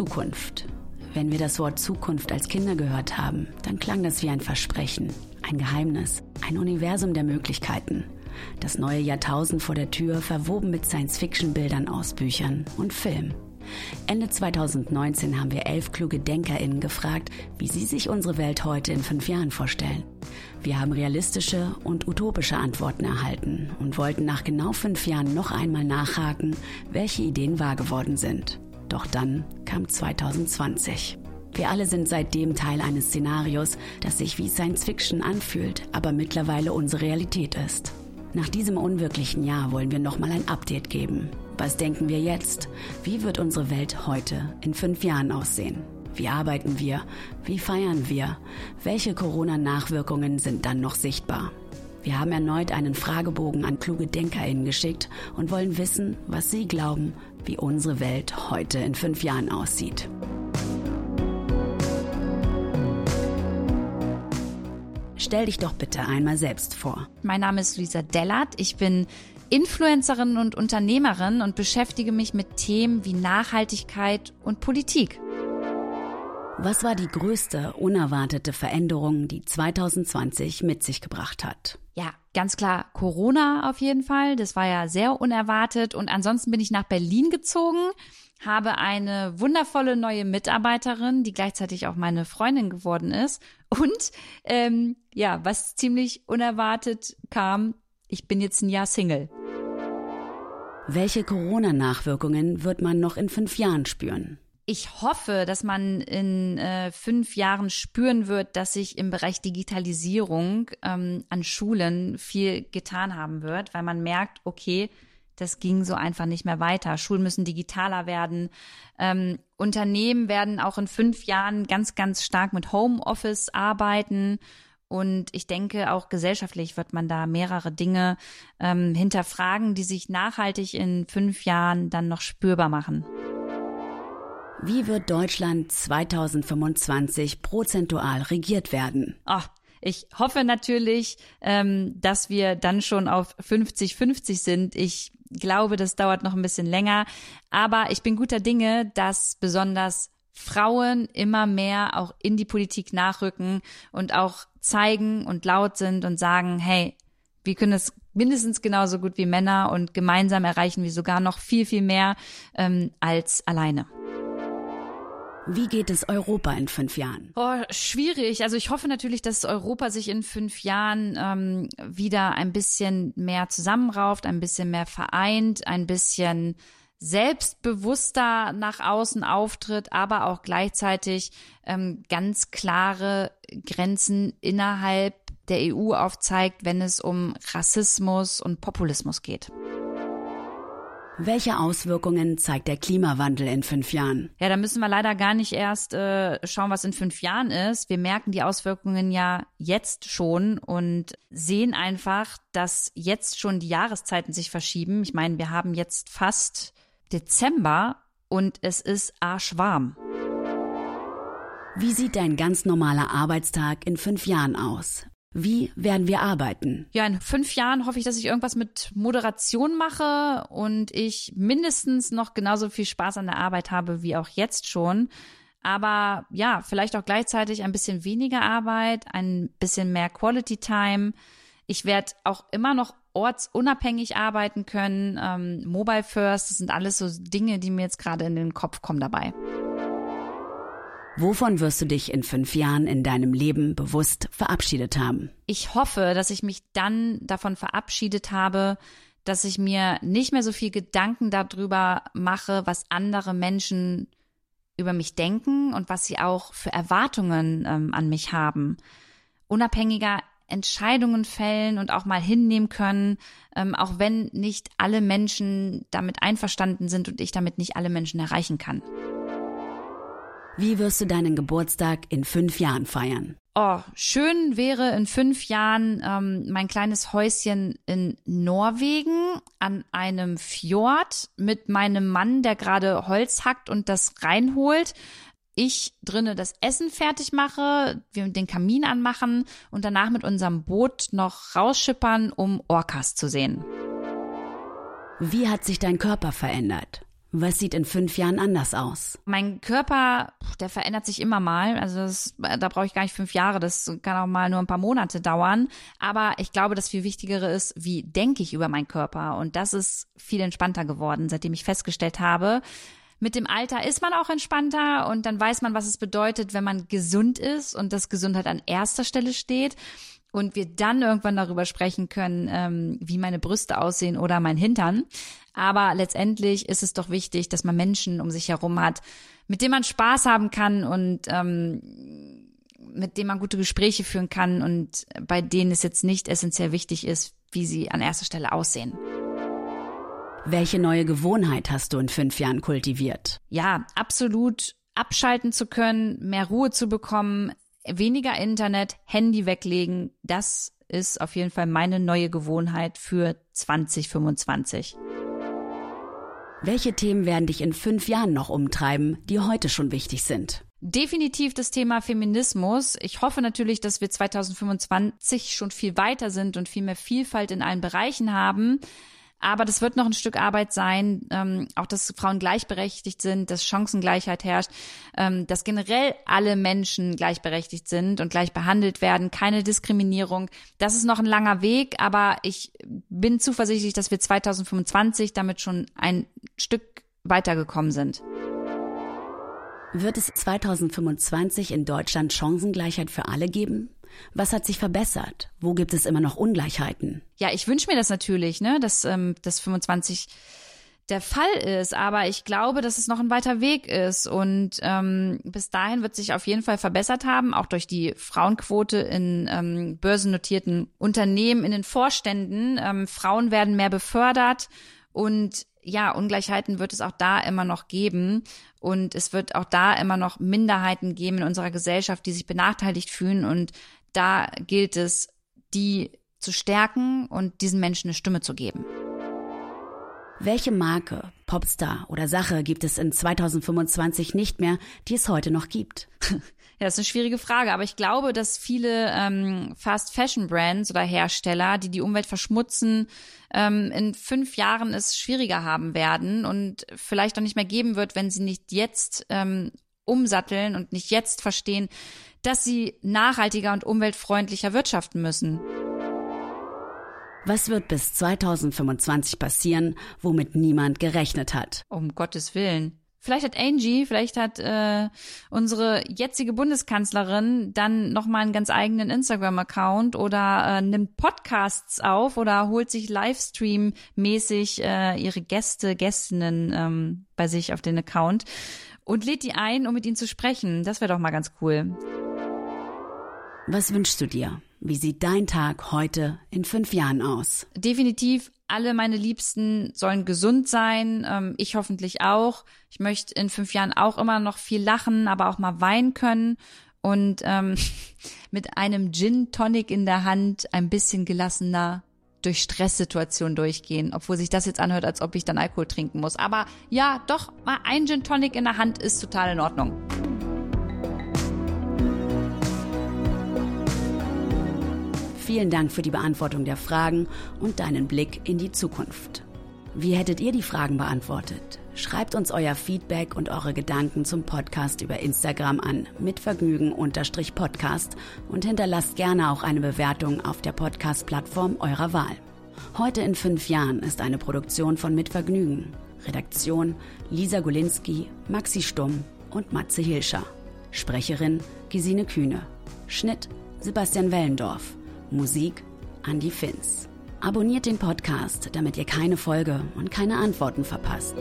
Zukunft. Wenn wir das Wort Zukunft als Kinder gehört haben, dann klang das wie ein Versprechen, ein Geheimnis, ein Universum der Möglichkeiten. Das neue Jahrtausend vor der Tür, verwoben mit Science-Fiction-Bildern aus Büchern und Film. Ende 2019 haben wir elf kluge DenkerInnen gefragt, wie sie sich unsere Welt heute in fünf Jahren vorstellen. Wir haben realistische und utopische Antworten erhalten und wollten nach genau fünf Jahren noch einmal nachhaken, welche Ideen wahr geworden sind. Doch dann kam 2020. Wir alle sind seitdem Teil eines Szenarios, das sich wie Science Fiction anfühlt, aber mittlerweile unsere Realität ist. Nach diesem unwirklichen Jahr wollen wir nochmal ein Update geben. Was denken wir jetzt? Wie wird unsere Welt heute in fünf Jahren aussehen? Wie arbeiten wir? Wie feiern wir? Welche Corona-Nachwirkungen sind dann noch sichtbar? Wir haben erneut einen Fragebogen an kluge DenkerInnen geschickt und wollen wissen, was sie glauben, wie unsere Welt heute in fünf Jahren aussieht. Stell dich doch bitte einmal selbst vor. Mein Name ist Luisa Dellert. Ich bin Influencerin und Unternehmerin und beschäftige mich mit Themen wie Nachhaltigkeit und Politik. Was war die größte unerwartete Veränderung, die 2020 mit sich gebracht hat? Ganz klar Corona auf jeden Fall. Das war ja sehr unerwartet. Und ansonsten bin ich nach Berlin gezogen, habe eine wundervolle neue Mitarbeiterin, die gleichzeitig auch meine Freundin geworden ist. Und ähm, ja, was ziemlich unerwartet kam, ich bin jetzt ein Jahr Single. Welche Corona-Nachwirkungen wird man noch in fünf Jahren spüren? Ich hoffe, dass man in äh, fünf Jahren spüren wird, dass sich im Bereich Digitalisierung ähm, an Schulen viel getan haben wird, weil man merkt, okay, das ging so einfach nicht mehr weiter. Schulen müssen digitaler werden. Ähm, Unternehmen werden auch in fünf Jahren ganz, ganz stark mit Homeoffice arbeiten. Und ich denke, auch gesellschaftlich wird man da mehrere Dinge ähm, hinterfragen, die sich nachhaltig in fünf Jahren dann noch spürbar machen. Wie wird Deutschland 2025 prozentual regiert werden? Ach, ich hoffe natürlich, ähm, dass wir dann schon auf 50-50 sind. Ich glaube, das dauert noch ein bisschen länger. Aber ich bin guter Dinge, dass besonders Frauen immer mehr auch in die Politik nachrücken und auch zeigen und laut sind und sagen, hey, wir können es mindestens genauso gut wie Männer und gemeinsam erreichen wir sogar noch viel, viel mehr ähm, als alleine. Wie geht es Europa in fünf Jahren? Oh, schwierig. Also ich hoffe natürlich, dass Europa sich in fünf Jahren ähm, wieder ein bisschen mehr zusammenrauft, ein bisschen mehr vereint, ein bisschen selbstbewusster nach außen auftritt, aber auch gleichzeitig ähm, ganz klare Grenzen innerhalb der EU aufzeigt, wenn es um Rassismus und Populismus geht. Welche Auswirkungen zeigt der Klimawandel in fünf Jahren? Ja, da müssen wir leider gar nicht erst äh, schauen, was in fünf Jahren ist. Wir merken die Auswirkungen ja jetzt schon und sehen einfach, dass jetzt schon die Jahreszeiten sich verschieben. Ich meine, wir haben jetzt fast Dezember und es ist arschwarm. Wie sieht dein ganz normaler Arbeitstag in fünf Jahren aus? Wie werden wir arbeiten? Ja, in fünf Jahren hoffe ich, dass ich irgendwas mit Moderation mache und ich mindestens noch genauso viel Spaß an der Arbeit habe wie auch jetzt schon. Aber ja, vielleicht auch gleichzeitig ein bisschen weniger Arbeit, ein bisschen mehr Quality Time. Ich werde auch immer noch ortsunabhängig arbeiten können. Ähm, Mobile First, das sind alles so Dinge, die mir jetzt gerade in den Kopf kommen dabei. Wovon wirst du dich in fünf Jahren in deinem Leben bewusst verabschiedet haben? Ich hoffe, dass ich mich dann davon verabschiedet habe, dass ich mir nicht mehr so viel Gedanken darüber mache, was andere Menschen über mich denken und was sie auch für Erwartungen ähm, an mich haben. Unabhängiger Entscheidungen fällen und auch mal hinnehmen können, ähm, auch wenn nicht alle Menschen damit einverstanden sind und ich damit nicht alle Menschen erreichen kann. Wie wirst du deinen Geburtstag in fünf Jahren feiern? Oh, schön wäre in fünf Jahren ähm, mein kleines Häuschen in Norwegen an einem Fjord mit meinem Mann, der gerade Holz hackt und das reinholt. Ich drinnen das Essen fertig mache, wir den Kamin anmachen und danach mit unserem Boot noch rausschippern, um Orcas zu sehen. Wie hat sich dein Körper verändert? Was sieht in fünf Jahren anders aus? Mein Körper, der verändert sich immer mal. Also das, da brauche ich gar nicht fünf Jahre. Das kann auch mal nur ein paar Monate dauern. Aber ich glaube, das viel Wichtigere ist, wie denke ich über meinen Körper? Und das ist viel entspannter geworden, seitdem ich festgestellt habe, mit dem Alter ist man auch entspannter und dann weiß man, was es bedeutet, wenn man gesund ist und dass Gesundheit an erster Stelle steht und wir dann irgendwann darüber sprechen können, ähm, wie meine Brüste aussehen oder mein Hintern. Aber letztendlich ist es doch wichtig, dass man Menschen um sich herum hat, mit denen man Spaß haben kann und ähm, mit denen man gute Gespräche führen kann und bei denen es jetzt nicht essentiell wichtig ist, wie sie an erster Stelle aussehen. Welche neue Gewohnheit hast du in fünf Jahren kultiviert? Ja, absolut abschalten zu können, mehr Ruhe zu bekommen, weniger Internet, Handy weglegen, das ist auf jeden Fall meine neue Gewohnheit für 2025. Welche Themen werden dich in fünf Jahren noch umtreiben, die heute schon wichtig sind? Definitiv das Thema Feminismus. Ich hoffe natürlich, dass wir 2025 schon viel weiter sind und viel mehr Vielfalt in allen Bereichen haben. Aber das wird noch ein Stück Arbeit sein, ähm, auch dass Frauen gleichberechtigt sind, dass Chancengleichheit herrscht, ähm, dass generell alle Menschen gleichberechtigt sind und gleich behandelt werden, keine Diskriminierung. Das ist noch ein langer Weg, aber ich bin zuversichtlich, dass wir 2025 damit schon ein Stück weitergekommen sind. Wird es 2025 in Deutschland Chancengleichheit für alle geben? Was hat sich verbessert? Wo gibt es immer noch Ungleichheiten? Ja, ich wünsche mir das natürlich, ne, dass ähm, das 25 der Fall ist, aber ich glaube, dass es noch ein weiter Weg ist und ähm, bis dahin wird sich auf jeden Fall verbessert haben, auch durch die Frauenquote in ähm, börsennotierten Unternehmen, in den Vorständen. Ähm, Frauen werden mehr befördert und ja, Ungleichheiten wird es auch da immer noch geben. Und es wird auch da immer noch Minderheiten geben in unserer Gesellschaft, die sich benachteiligt fühlen. Und da gilt es, die zu stärken und diesen Menschen eine Stimme zu geben. Welche Marke, Popstar oder Sache gibt es in 2025 nicht mehr, die es heute noch gibt? Ja, das ist eine schwierige Frage, aber ich glaube, dass viele ähm, Fast Fashion Brands oder Hersteller, die die Umwelt verschmutzen, ähm, in fünf Jahren es schwieriger haben werden und vielleicht auch nicht mehr geben wird, wenn sie nicht jetzt ähm, umsatteln und nicht jetzt verstehen, dass sie nachhaltiger und umweltfreundlicher wirtschaften müssen. Was wird bis 2025 passieren, womit niemand gerechnet hat? Um Gottes Willen. Vielleicht hat Angie, vielleicht hat äh, unsere jetzige Bundeskanzlerin dann nochmal einen ganz eigenen Instagram-Account oder äh, nimmt Podcasts auf oder holt sich Livestream-mäßig äh, ihre Gäste, Gästinnen ähm, bei sich auf den Account und lädt die ein, um mit ihnen zu sprechen. Das wäre doch mal ganz cool. Was wünschst du dir? Wie sieht dein Tag heute in fünf Jahren aus? Definitiv alle meine Liebsten sollen gesund sein, ähm, ich hoffentlich auch. Ich möchte in fünf Jahren auch immer noch viel lachen, aber auch mal weinen können und ähm, mit einem Gin Tonic in der Hand ein bisschen gelassener durch Stresssituationen durchgehen, obwohl sich das jetzt anhört, als ob ich dann Alkohol trinken muss. Aber ja, doch mal ein Gin Tonic in der Hand ist total in Ordnung. Vielen Dank für die Beantwortung der Fragen und deinen Blick in die Zukunft. Wie hättet ihr die Fragen beantwortet? Schreibt uns euer Feedback und eure Gedanken zum Podcast über Instagram an mitvergnügen-podcast und hinterlasst gerne auch eine Bewertung auf der Podcast-Plattform eurer Wahl. Heute in fünf Jahren ist eine Produktion von Mitvergnügen. Redaktion Lisa Golinski, Maxi Stumm und Matze Hilscher. Sprecherin Gesine Kühne. Schnitt Sebastian Wellendorf. Musik Andy Finz. Abonniert den Podcast, damit ihr keine Folge und keine Antworten verpasst.